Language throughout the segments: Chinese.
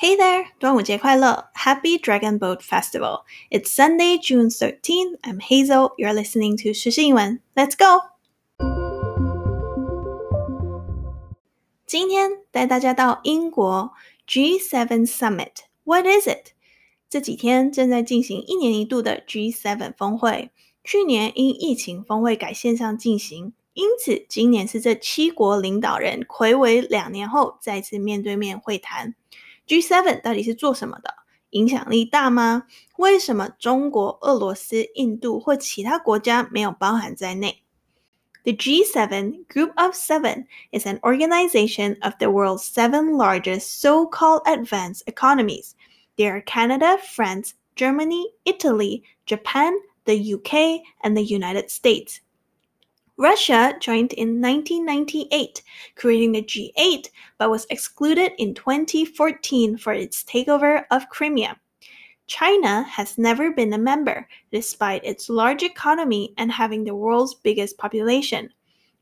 Hey there! 端午节快乐！Happy Dragon Boat Festival! It's Sunday, June 13th. I'm Hazel. You're listening to 时事英文。Let's go! 今天带大家到英国 G7 Summit. What is it? 这几天正在进行一年一度的 G7 峰会。去年因疫情，峰会改线上进行，因此今年是这七国领导人睽违两年后再次面对面会谈。 G7 到底是做什么的？影响力大吗？为什么中国、俄罗斯、印度或其他国家没有包含在内？The G7 Group of Seven is an organization of the world's seven largest so-called advanced economies. They are Canada, France, Germany, Italy, Japan, the UK, and the United States. Russia joined in 1998, creating the G8, but was excluded in 2014 for its takeover of Crimea. China has never been a member, despite its large economy and having the world's biggest population.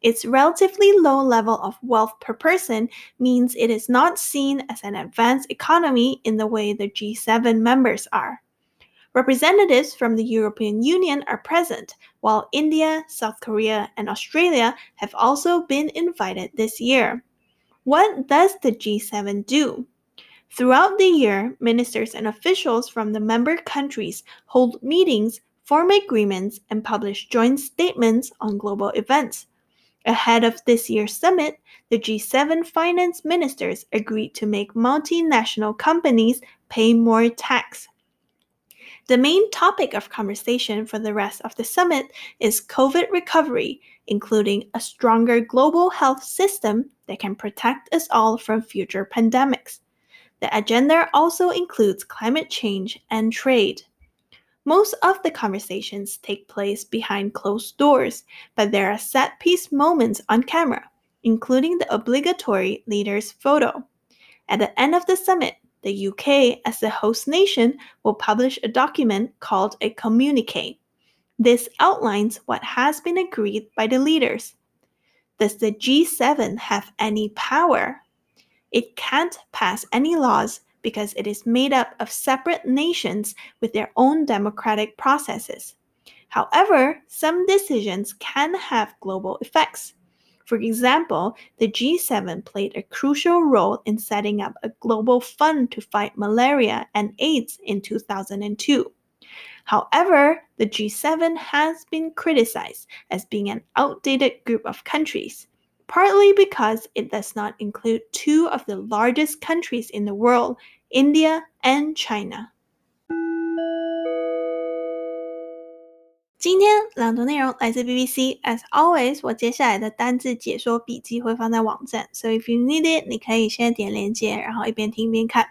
Its relatively low level of wealth per person means it is not seen as an advanced economy in the way the G7 members are. Representatives from the European Union are present, while India, South Korea, and Australia have also been invited this year. What does the G7 do? Throughout the year, ministers and officials from the member countries hold meetings, form agreements, and publish joint statements on global events. Ahead of this year's summit, the G7 finance ministers agreed to make multinational companies pay more tax. The main topic of conversation for the rest of the summit is COVID recovery, including a stronger global health system that can protect us all from future pandemics. The agenda also includes climate change and trade. Most of the conversations take place behind closed doors, but there are set piece moments on camera, including the obligatory leaders photo. At the end of the summit, the UK, as the host nation, will publish a document called a communique. This outlines what has been agreed by the leaders. Does the G7 have any power? It can't pass any laws because it is made up of separate nations with their own democratic processes. However, some decisions can have global effects. For example, the G7 played a crucial role in setting up a global fund to fight malaria and AIDS in 2002. However, the G7 has been criticized as being an outdated group of countries, partly because it does not include two of the largest countries in the world, India and China. 今天朗读内容来自 BBC。As always，我接下来的单字解说笔记会放在网站，so if you need it，你可以先点连接，然后一边听一边看。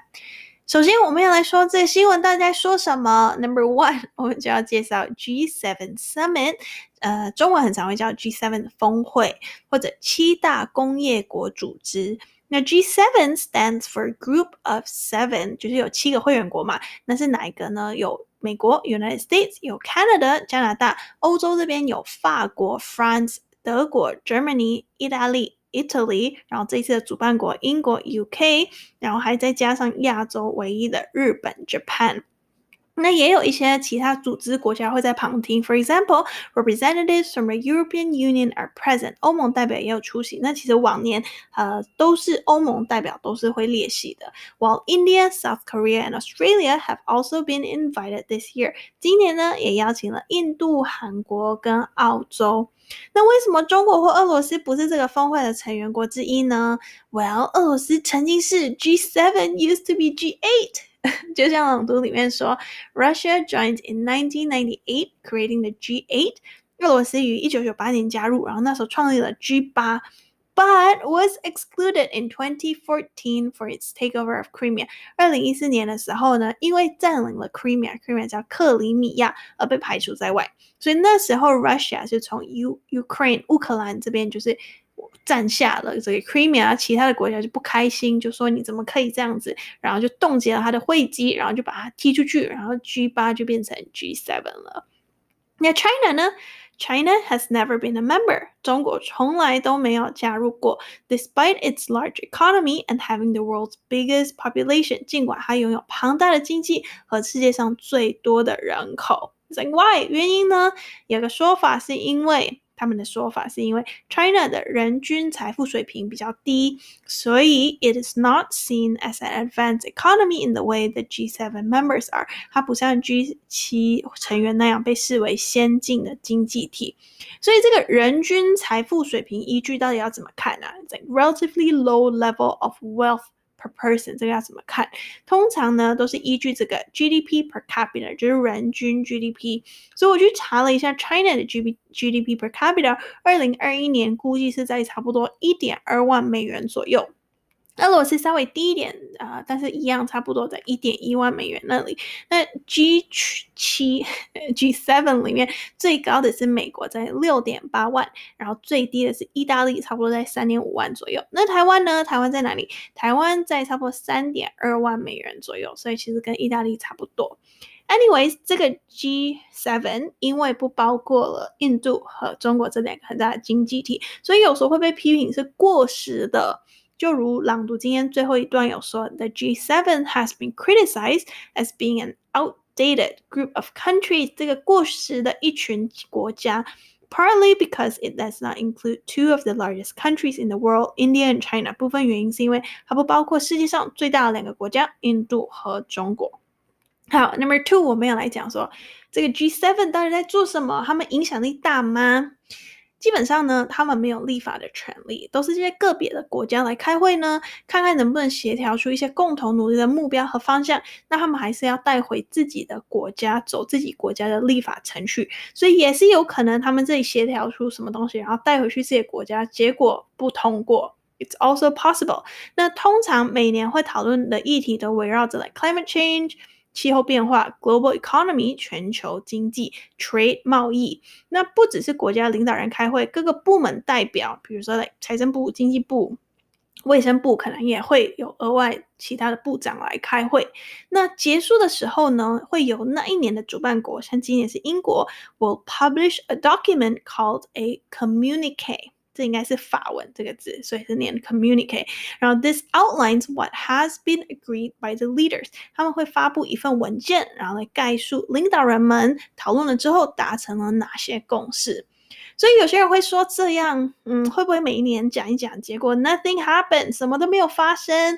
首先，我们要来说这新闻到底在说什么。Number one，我们就要介绍 G7 Summit，呃，中文很常会叫 G7 峰会或者七大工业国组织。那 G7 stands for Group of Seven，就是有七个会员国嘛。那是哪一个呢？有美国 United States，有 Canada 加拿大，欧洲这边有法国 France，德国 Germany，意大利 Italy，然后这次的主办国英国 UK，然后还再加上亚洲唯一的日本 Japan。那也有一些其他组织国家会在旁听，For example, representatives from the European Union are present。欧盟代表也有出席。那其实往年呃都是欧盟代表都是会列席的。While India, South Korea and Australia have also been invited this year。今年呢也邀请了印度、韩国跟澳洲。那为什么中国或俄罗斯不是这个峰会的成员国之一呢？Well，俄罗斯曾经是 G7 used to be G8。 就像朗读里面说，Russia joined in 1998, creating the G8。俄罗斯于一九九八年加入，然后那时候创立了 G 八，but was excluded in 2014 for its takeover of Crimea。二零一四年的时候呢，因为占领了 Crimea，Crimea 叫克里米亚，而被排除在外。所以那时候 Russia 是从 U Ukraine 乌克兰这边就是。 占下了这个 Crimea，其他的国家就不开心，就说你怎么可以这样子，然后就冻结了他的会籍，然后就把他踢出去，然后 G 八就变成 G seven 了。那 China 呢 China has never been a member. 中国从来都没有加入过，despite its large economy and having the world's biggest population。尽管它拥有庞大的经济和世界上最多的人口。Like why？原因呢？有个说法是因为。 他们的说法是因为 China 的人均财富水平比较低，所以 it is not seen as an advanced economy in the way the G7 members are。它不像 G7 成员那样被视为先进的经济体。所以这个人均财富水平依据到底要怎么看呢？啊？It's like relatively low level of wealth。 per person 这个要怎么看？通常呢都是依据这个 GDP per capita，就是人均 GDP。所以我去查了一下 China 的 G GDP per capita，二零二一年估计是在差不多一点二万美元左右。俄罗斯稍微低一点啊、但是一样差不多在一点一万美元那里。那 G 七 G seven 里面最高的是美国，在六点八万，然后最低的是意大利，差不多在三点五万左右。那台湾呢？台湾在哪里？台湾在差不多三点二万美元左右，所以其实跟意大利差不多。Anyways，这个 G seven 因为不包括了印度和中国这两个很大的经济体，所以有时候会被批评是过时的。就如朗读今天最后一段有说，The G7 has been criticized as being an outdated group of countries，这个过时的一群国家，partly because it does not include two of the largest countries in the world, India and China。部分原因是因为它不包括世界上最大的两个国家，印度和中国。好，Number two，我们要来讲说这个 G7 到底在做什么？他们影响力大吗？ 基本上呢，他们没有立法的权利，都是这些个别的国家来开会呢，看看能不能协调出一些共同努力的目标和方向。那他们还是要带回自己的国家，走自己国家的立法程序，所以也是有可能他们这里协调出什么东西，然后带回去自己国家，结果不通过。It's also possible。那通常每年会讨论的议题都围绕着 like climate change。气候变化、global economy 全球经济、trade 贸易，那不只是国家领导人开会，各个部门代表，比如说财政部、经济部、卫生部，可能也会有额外其他的部长来开会。那结束的时候呢，会有那一年的主办国，像今年是英国，will publish a document called a communique。这应该是法文这个字，所以是念 communicate。然后 this outlines what has been agreed by the leaders。他们会发布一份文件，然后来概述领导人们讨论了之后达成了哪些共识。所以有些人会说这样，嗯，会不会每一年讲一讲，结果 nothing happened，什么都没有发生？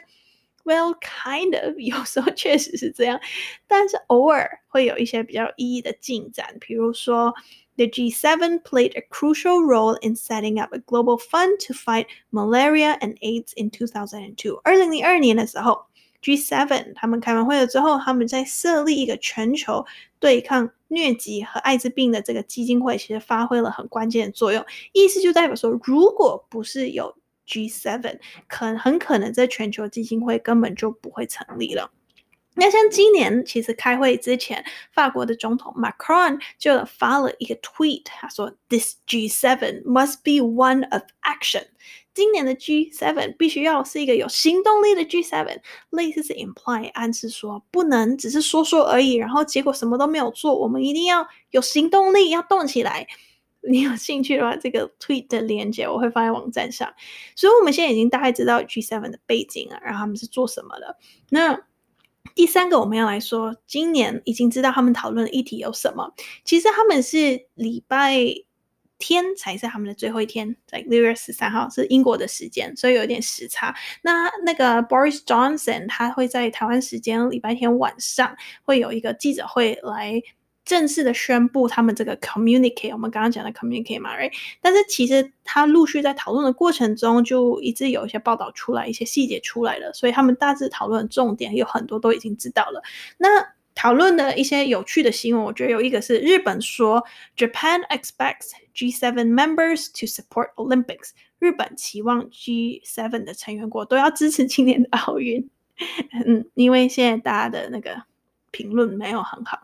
Well, kind of，有时候确实是这样，但是偶尔会有一些比较有意义的进展，比如说。 The G7 played a crucial role in setting up a global fund to fight malaria and AIDS in 2002。二零零二年的时候，G7 他们开完会了之后，他们在设立一个全球对抗疟疾和艾滋病的这个基金会，其实发挥了很关键的作用。意思就代表说，如果不是有 G7，可很可能这全球基金会根本就不会成立了。 那像今年其实开会之前，法国的总统 Macron 就发了一个 tweet，他说：“This G7 must be one of action。”今年的 G7 必须要是一个有行动力的 G7，类似是 imply 暗示说不能只是说说而已，然后结果什么都没有做，我们一定要有行动力，要动起来。你有兴趣的话，这个 tweet 的链接我会放在网站上。所以我们现在已经大概知道 G7 的背景了，然后他们是做什么的。那第三个我们要来说，今年已经知道他们讨论的议题有什么。其实他们是礼拜天才是他们的最后一天，在六月十三号是英国的时间，所以有点时差。那那个 Boris Johnson 他会在台湾时间礼拜天晚上会有一个记者会来。正式的宣布他们这个 communicate，我们刚刚讲的 communicate 嘛，right？但是其实他陆续在讨论的过程中，就一直有一些报道出来，一些细节出来了，所以他们大致讨论的重点有很多都已经知道了。那讨论的一些有趣的新闻，我觉得有一个是日本说 Japan expects G7 members to support Olympics，日本期望 G7 的成员国都要支持今年的奥运。嗯，因为现在大家的那个评论没有很好。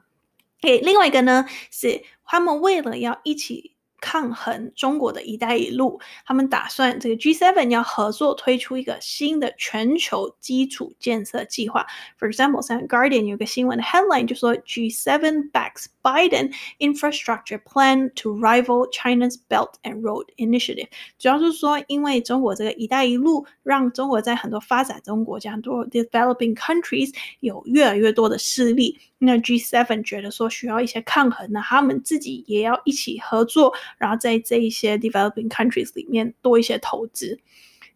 给另外一个呢，是他们为了要一起抗衡中国的一带一路，他们打算这个 G7 要合作推出一个新的全球基础建设计划。For example，像 Guardian 有个新闻的 headline 就说 G7 backs Biden infrastructure plan to rival China's Belt and Road Initiative。主要是说，因为中国这个一带一路，让中国在很多发展中国家，多 developing countries 有越来越多的势力。那 G7 觉得说需要一些抗衡，那他们自己也要一起合作。然后在这一些 developing countries 里面多一些投资。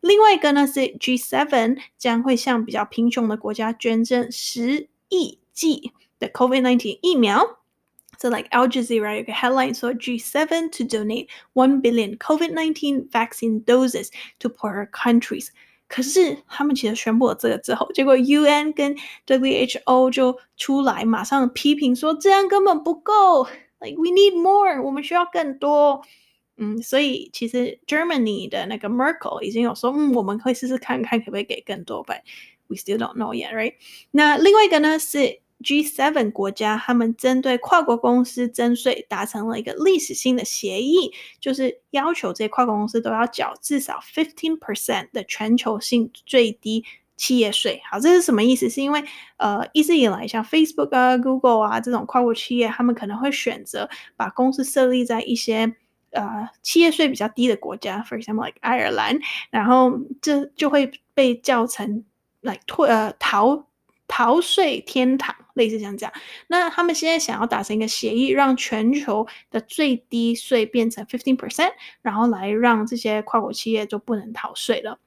另外一个呢是 G7 将会向比较贫穷的国家捐赠十亿剂的 COVID-19 疫苗。So like Al Jazeera 有个 headline 说 G7 to donate one billion COVID-19 vaccine doses to poorer countries。可是他们其实宣布了这个之后，结果 UN 跟 WHO 就出来马上批评说这样根本不够。 Like we need more，我们需要更多。嗯，所以其实 Germany 的那个 Merkel 已经有说，嗯，我们可以试试看看可不可以给更多，but we still don't know yet，right？那另外一个呢是 G7 国家，他们针对跨国公司征税达成了一个历史性的协议，就是要求这些跨国公司都要缴至少15 percent 的全球性最低。 企业税，好，这是什么意思？是因为呃，一直以来像 Facebook 啊、Google 啊这种跨国企业，他们可能会选择把公司设立在一些呃企业税比较低的国家，for example like 爱尔兰，然后这就会被叫成来退呃逃逃税天堂，类似像这样。那他们现在想要达成一个协议，让全球的最低税变成 fifteen percent，然后来让这些跨国企业就不能逃税了。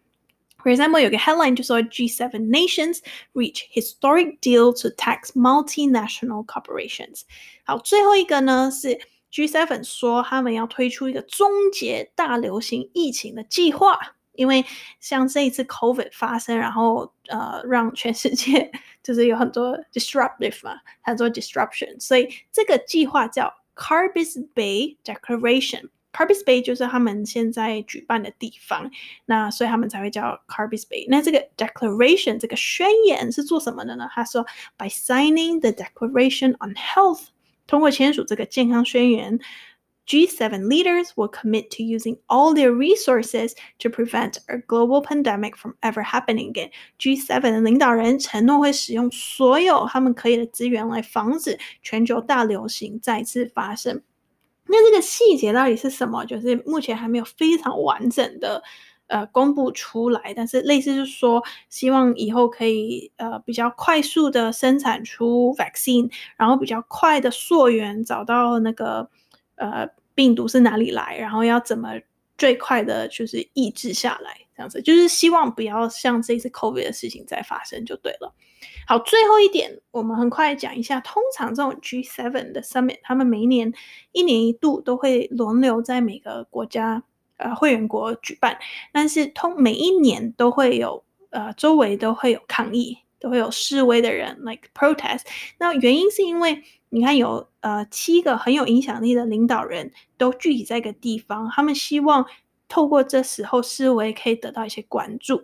For example，有个 headline 就说 G7 nations reach historic deal to tax multinational corporations。好，最后一个呢是 G7 说他们要推出一个终结大流行疫情的计划，因为像这一次 COVID 发生，然后呃让全世界就是有很多 disruptive 嘛，很多 disruption，所以这个计划叫 Carbis Bay Declaration。 Carbis Bay 就是他们现在举办的地方，那所以他们才会叫 Carbis Bay。那这个 Declaration 这个宣言是做什么的呢？他说，By signing the Declaration on Health，通过签署这个健康宣言，G7 leaders will commit to using all their resources to prevent a global pandemic from ever happening again。G7 的领导人承诺会使用所有他们可以的资源来防止全球大流行再次发生。 那这个细节到底是什么？就是目前还没有非常完整的呃公布出来，但是类似是说，希望以后可以呃比较快速的生产出 vaccine，然后比较快的溯源找到那个呃病毒是哪里来，然后要怎么最快的就是抑制下来，这样子就是希望不要像这次 COVID 的事情再发生就对了。好，最后一点，我们很快讲一下。通常这种 G7 的 Summit，他们每一年一年一度都会轮流在每个国家呃会员国举办，但是通每一年都会有呃周围都会有抗议，都会有示威的人 like protest。那原因是因为你看有呃七个很有影响力的领导人都聚集在一个地方，他们希望透过这时候示威可以得到一些关注。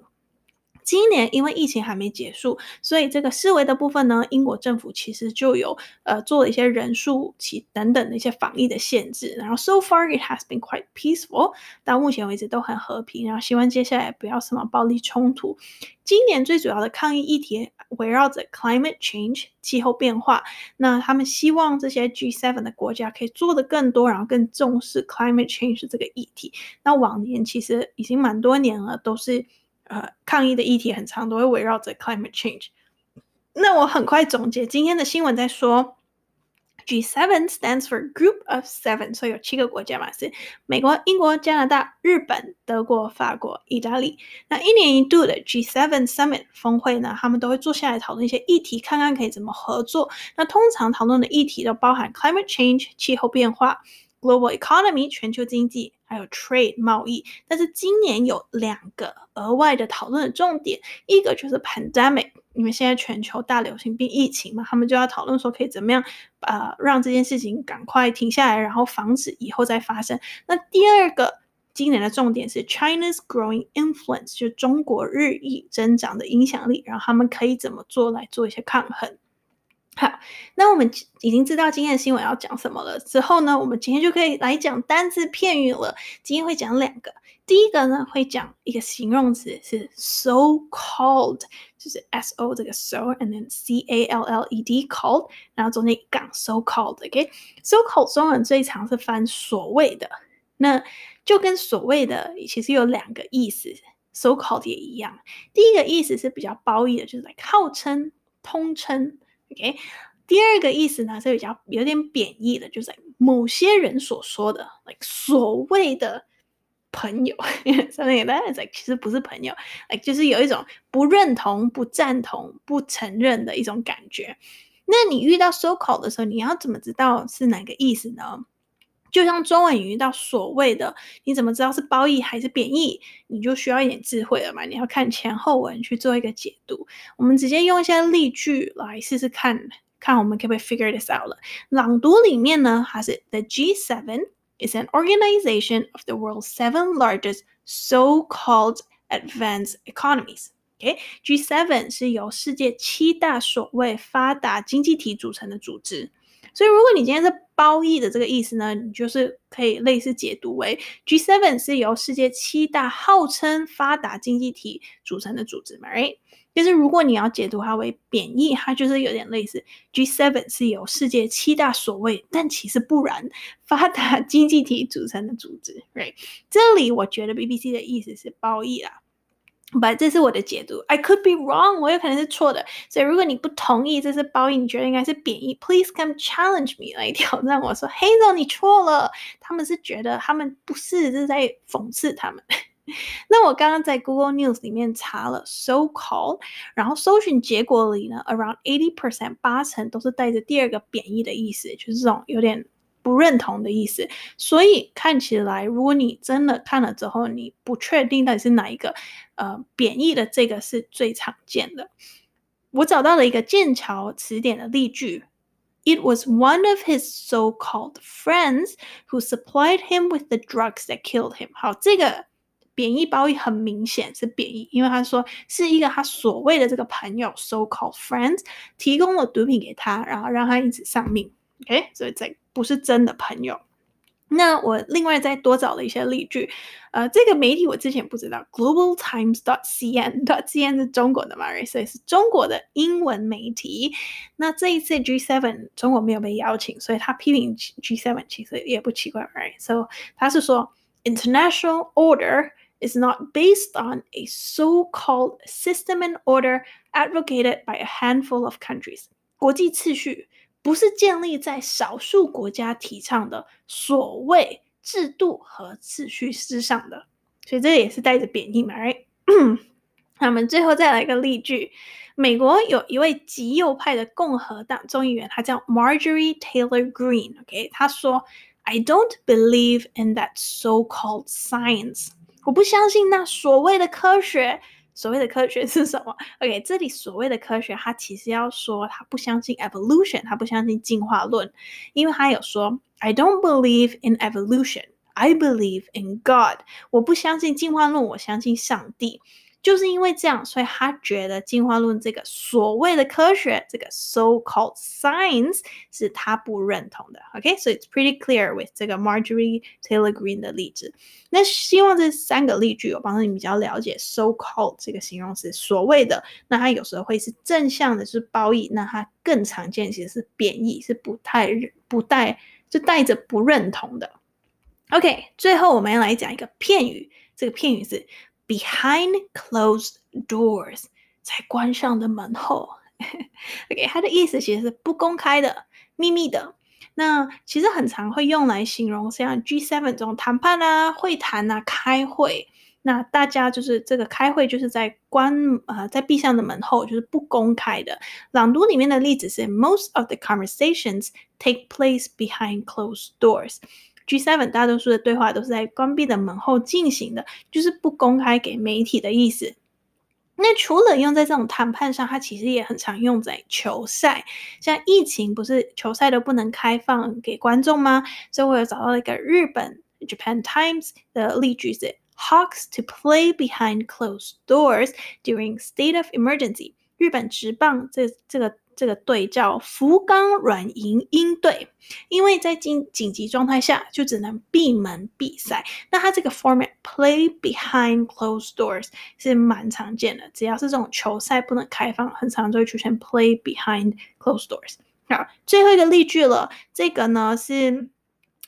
今年因为疫情还没结束，所以这个思维的部分呢，英国政府其实就有呃做了一些人数其等等的一些防疫的限制。然后 so far it has been quite peaceful，到目前为止都很和平。然后希望接下来不要什么暴力冲突。今年最主要的抗议议题围绕着 climate change 气候变化。那他们希望这些 G7 的国家可以做得更多，然后更重视 climate change 这个议题。那往年其实已经蛮多年了，都是。呃，抗议的议题很长，都会围绕着 climate change。那我很快总结今天的新闻，在说 G7 stands for Group of Seven，所以有七个国家嘛，是美国、英国、加拿大、日本、德国、法国、意大利。那一年一度的 G7 Summit 峰会呢，他们都会坐下来讨论一些议题，看看可以怎么合作。那通常讨论的议题都包含 climate change 气候变化。Global economy 全球经济，还有 trade 贸易，但是今年有两个额外的讨论的重点，一个就是 pandemic，因为现在全球大流行病疫情嘛，他们就要讨论说可以怎么样，呃，让这件事情赶快停下来，然后防止以后再发生。那第二个今年的重点是 China's growing influence，就是中国日益增长的影响力，然后他们可以怎么做来做一些抗衡。好，那我们已经知道今天的新闻要讲什么了。之后呢，我们今天就可以来讲单字片语了。今天会讲两个，第一个呢会讲一个形容词是 so called，就是 s o 这个 so，and then c a l l e d called，然后中间一杠 so called，OK，so called 中文最常是翻所谓的，那就跟所谓的其实有两个意思，so called 也一样。第一个意思是比较褒义的，就是 like 号称、通称。OK，第二个意思呢是比较有点贬义的，就是某些人所说的，like 所谓的朋友，something like that is like 其实不是朋友，like 就是有一种不认同、不赞同、不承认的一种感觉。那你遇到 so called 的时候，你要怎么知道是哪个意思呢？就像中文语遇到所谓的，你怎么知道是褒义还是贬义？你就需要一点智慧了嘛。你要看前后文去做一个解读。我们直接用一些例句来试试看，看我们可不可以 figure this out 了。朗读里面呢，它是 The G7 is an organization of the world's seven largest so-called advanced economies. OK，G7 是由世界七大所谓发达经济体组成的组织。所以，如果你今天是褒义的这个意思呢，你就是可以类似解读为 G7 是由世界七大号称发达经济体组成的组织嘛，right？但是如果你要解读它为贬义，它就是有点类似 G7 是由世界七大所谓，但其实不然发达经济体组成的组织，right？这里我觉得 BBC 的意思是褒义啦。But 这是我的解读，I could be wrong，我有可能是错的。所以如果你不同意这是褒义，你觉得应该是贬义，Please come challenge me 来挑战我说，Hazel 你错了。他们是觉得他们不是，这是在讽刺他们。那我刚刚在 Google News 里面查了 so called，然后搜寻结果里呢，around eighty percent 八成都是带着第二个贬义的意思，就是这种有点。不认同的意思，所以看起来，如果你真的看了之后，你不确定到底是哪一个，呃，贬义的这个是最常见的。我找到了一个剑桥词典的例句：It was one of his so-called friends who supplied him with the drugs that killed him。好，这个贬义褒义很明显是贬义，因为他说是一个他所谓的这个朋友 so-called friends 提供了毒品给他，然后让他因此丧命。OK，所以这不是真的朋友。那我另外再多找了一些例句，呃，这个媒体我之前不知道，Global Times dot cn dot cn 是中国的嘛，所以是中国的英文媒体。那这一次 G7 中国没有被邀请，所以他批评 G7 其实也不奇怪，right？So 他是说，International order is not based on a so-called system and order advocated by a handful of countries。国际秩序。 不是建立在少数国家提倡的所谓制度和秩序之上的，所以这也是带着贬义嘛。Right? 那我们最后再来一个例句：美国有一位极右派的共和党众议员，他叫 Marjorie Taylor Greene。OK，他说：“I don't believe in that so-called science。我不相信那所谓的科学。”所谓的科学 是什么？OK，这里所谓的科学，他其实要说他不相信 evolution，他不相信进化论，因为他有说 I don't believe in evolution, I believe in God。我不相信进化论，我相信上帝。就是因为这样，所以他觉得进化论这个所谓的科学，这个 so-called science 是他不认同的。OK，so it's pretty clear with 这个 Marjorie Taylor Greene 的例子。那希望这三个例句有帮助你比较了解 so-called 这个形容词，所谓的。那它有时候会是正向的，是褒义；那它更常见其实是贬义，是不太不带就带着不认同的。OK，最后我们要来讲一个片语，这个片语是。Behind closed doors，在关上的门后。OK，它的意思其实是不公开的、秘密的。那其实很常会用来形容像 G7 这种谈判啊、会谈啊、开会。那大家就是这个开会就是在关呃在闭上的门后，就是不公开的。朗读里面的例子是：Most of the conversations take place behind closed doors。G7 大多数的对话都是在关闭的门后进行的，就是不公开给媒体的意思。那除了用在这种谈判上，它其实也很常用在球赛。像疫情不是球赛都不能开放给观众吗？所以我有找到一个日本 Japan Times 的例句是：Hawks to play behind closed doors during state of emergency。日本职棒这这个这个队叫福冈软银鹰队，因为在紧紧急状态下就只能闭门闭赛。那它这个 format play behind closed doors 是蛮常见的，只要是这种球赛不能开放，很常就会出现 play behind closed doors。好，最后一个例句了，这个呢是。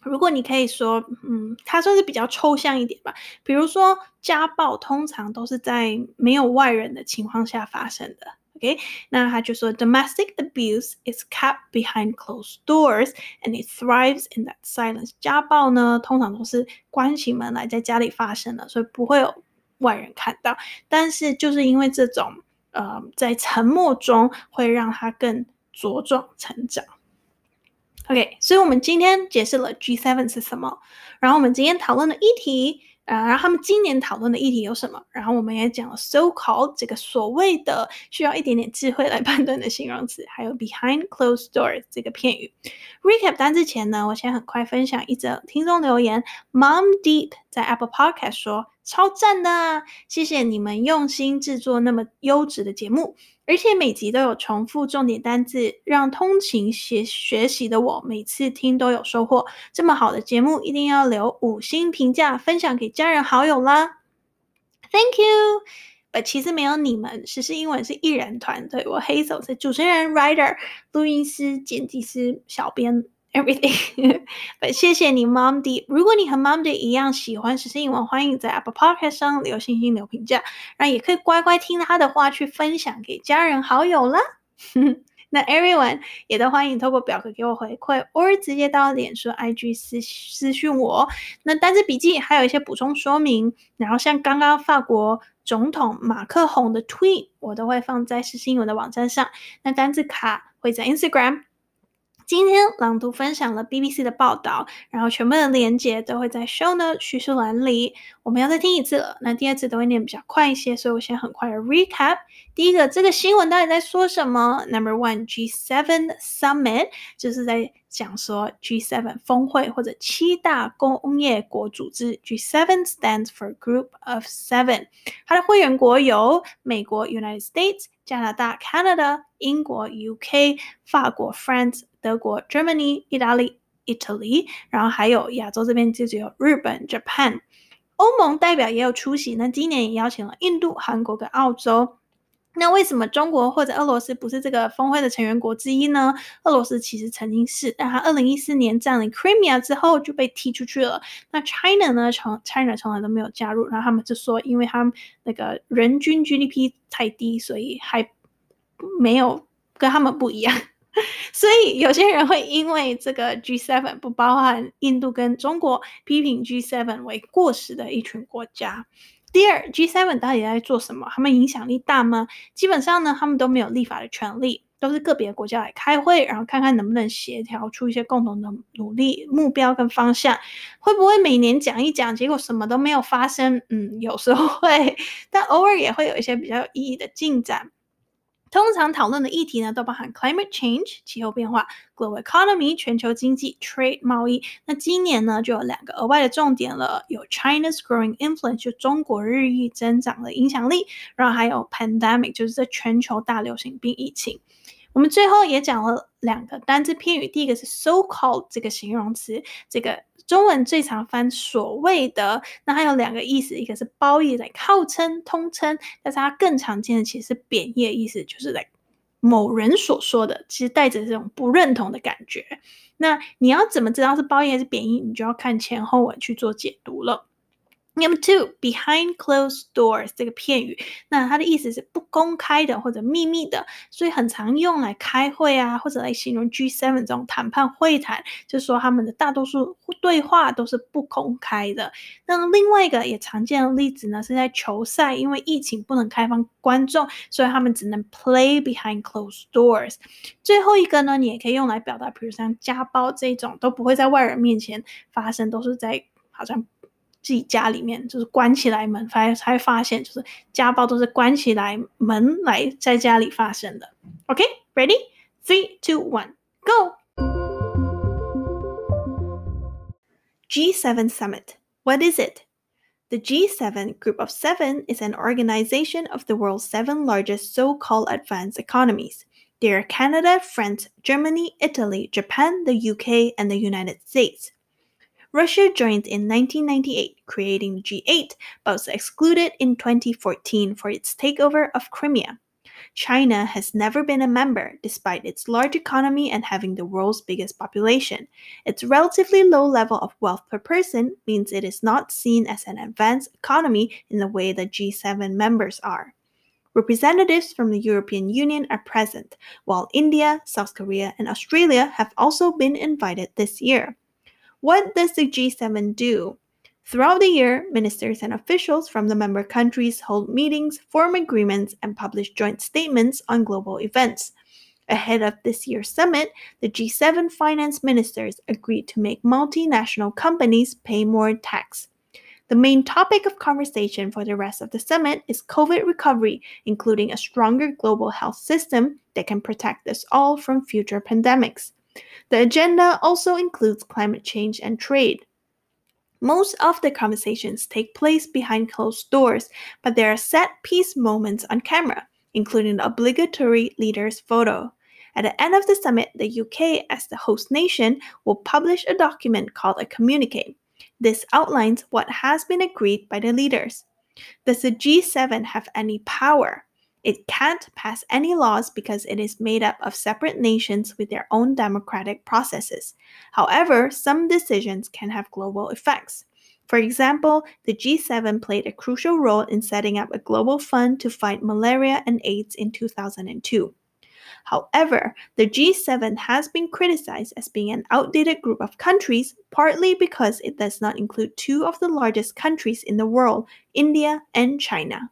如果你可以说，嗯，它算是比较抽象一点吧。比如说，家暴通常都是在没有外人的情况下发生的。OK，那他就说，domestic abuse is kept behind closed doors and it thrives in that silence。家暴呢，通常都是关起门来在家里发生的，所以不会有外人看到。但是就是因为这种，呃，在沉默中会让它更茁壮成长。OK，所以我们今天解释了 G7 是什么，然后我们今天讨论的议题，啊，然后他们今年讨论的议题有什么，然后我们也讲了 so-called 这个所谓的需要一点点智慧来 判断的形容词，还有 behind closed doors 这个片语。Recap 单之前呢，我先很快分享一则听众留言，Mom Deep 在 Apple Podcast 说超赞的，谢谢你们用心制作那么优质的节目。而且每集都有重复重点单字，让通勤学学习的我每次听都有收获。这么好的节目，一定要留五星评价，分享给家人好友啦！Thank you。呃，其实没有你们，时事英文是艺人团队，我黑手是主持人、writer、录音师、剪辑师、小编。Everything。But 谢谢你，Mom D。如果你和 Mom D 一样喜欢时事英文，欢迎在 Apple Podcast 上留星星、留评价，然后也可以乖乖听他的话去分享给家人好友啦。那 Everyone 也都欢迎透过表格给我回馈，或直接到脸书 IG 私私讯我。那单字笔记还有一些补充说明，然后像刚刚法国总统马克宏的 Tweet，我都会放在时事英文的网站上。那单字卡会在 Instagram。今天朗读分享了 BBC 的报道，然后全部的连结都会在 Show Note 叙述栏里。我们要再听一次了，那第二次都会念比较快一些，所以我先很快的 recap。第一个，这个新闻到底在说什么？Number one, G7 Summit 就是在讲说 G7 峰会或者七大工业国组织。G7 stands for Group of Seven，它的会员国有美国 United States、加拿大 Canada、英国 UK、法国 France。德国 Germany、意大利 Italy，然后还有亚洲这边就只有日本 Japan。欧盟代表也有出席，那今年也邀请了印度、韩国跟澳洲。那为什么中国或者俄罗斯不是这个峰会的成员国之一呢？俄罗斯其实曾经是，但他二零一四年占领 Crimea 之后就被踢出去了。那 China 呢？从 China 从来都没有加入，然后他们就说，因为他们那个人均 GDP 太低，所以还没有跟他们不一样。所以有些人会因为这个 G7 不包含印度跟中国，批评 G7 为过时的一群国家。第二，G7 到底在做什么？他们影响力大吗？基本上呢，他们都没有立法的权利，都是个别国家来开会，然后看看能不能协调出一些共同的努力目标跟方向。会不会每年讲一讲，结果什么都没有发生？嗯，有时候会，但偶尔也会有一些比较有意义的进展。通常讨论的议题呢，都包含 climate change 气候变化、global economy 全球经济、trade 贸易。那今年呢，就有两个额外的重点了，有 China's growing influence 就中国日益增长的影响力，然后还有 pandemic 就是这全球大流行病疫情。我们最后也讲了两个单字片语，第一个是 so-called 这个形容词，这个。中文最常翻所谓的，那它有两个意思，一个是褒义，来号称、通称，但是它更常见的其实是贬义的意思，就是来某人所说的，其实带着这种不认同的感觉。那你要怎么知道是褒义还是贬义？你就要看前后文去做解读了。Number two, behind closed doors 这个片语，那它的意思是不公开的或者秘密的，所以很常用来开会啊，或者来形容 G7 这种谈判会谈，就是说他们的大多数对话都是不公开的。那另外一个也常见的例子呢，是在球赛，因为疫情不能开放观众，所以他们只能 play behind closed doors。最后一个呢，你也可以用来表达，比如像家暴这种都不会在外人面前发生，都是在好像。自己家里面就是关起来门，才才发现，就是家暴都是关起来门来在家里发生的。OK，ready？Three, two, one, go! G7 Summit. What is it? The G7 Group of Seven is an organization of the world's seven largest so called advanced economies. They are Canada, France, Germany, Italy, Japan, the UK, and the United States. Russia joined in 1998, creating the G8, but was excluded in 2014 for its takeover of Crimea. China has never been a member, despite its large economy and having the world's biggest population. Its relatively low level of wealth per person means it is not seen as an advanced economy in the way the G7 members are. Representatives from the European Union are present, while India, South Korea, and Australia have also been invited this year. What does the G7 do? Throughout the year, ministers and officials from the member countries hold meetings, form agreements, and publish joint statements on global events. Ahead of this year's summit, the G7 finance ministers agreed to make multinational companies pay more tax. The main topic of conversation for the rest of the summit is COVID recovery, including a stronger global health system that can protect us all from future pandemics. The agenda also includes climate change and trade. Most of the conversations take place behind closed doors, but there are set piece moments on camera, including the obligatory leaders photo. At the end of the summit, the UK, as the host nation, will publish a document called a communique. This outlines what has been agreed by the leaders. Does the G7 have any power? It can't pass any laws because it is made up of separate nations with their own democratic processes. However, some decisions can have global effects. For example, the G7 played a crucial role in setting up a global fund to fight malaria and AIDS in 2002. However, the G7 has been criticized as being an outdated group of countries, partly because it does not include two of the largest countries in the world, India and China.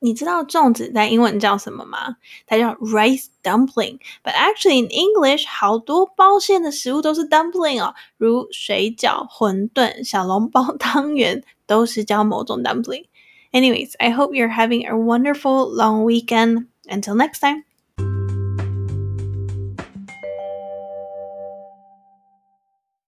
你知道粽子在英文叫什么吗？它叫 rice dumpling。But actually in English，好多包馅的食物都是 dumpling 哦，如水饺、馄饨、小笼包、汤圆，都是叫某种 dumpling。Anyways, I hope you're having a wonderful long weekend. Until next time.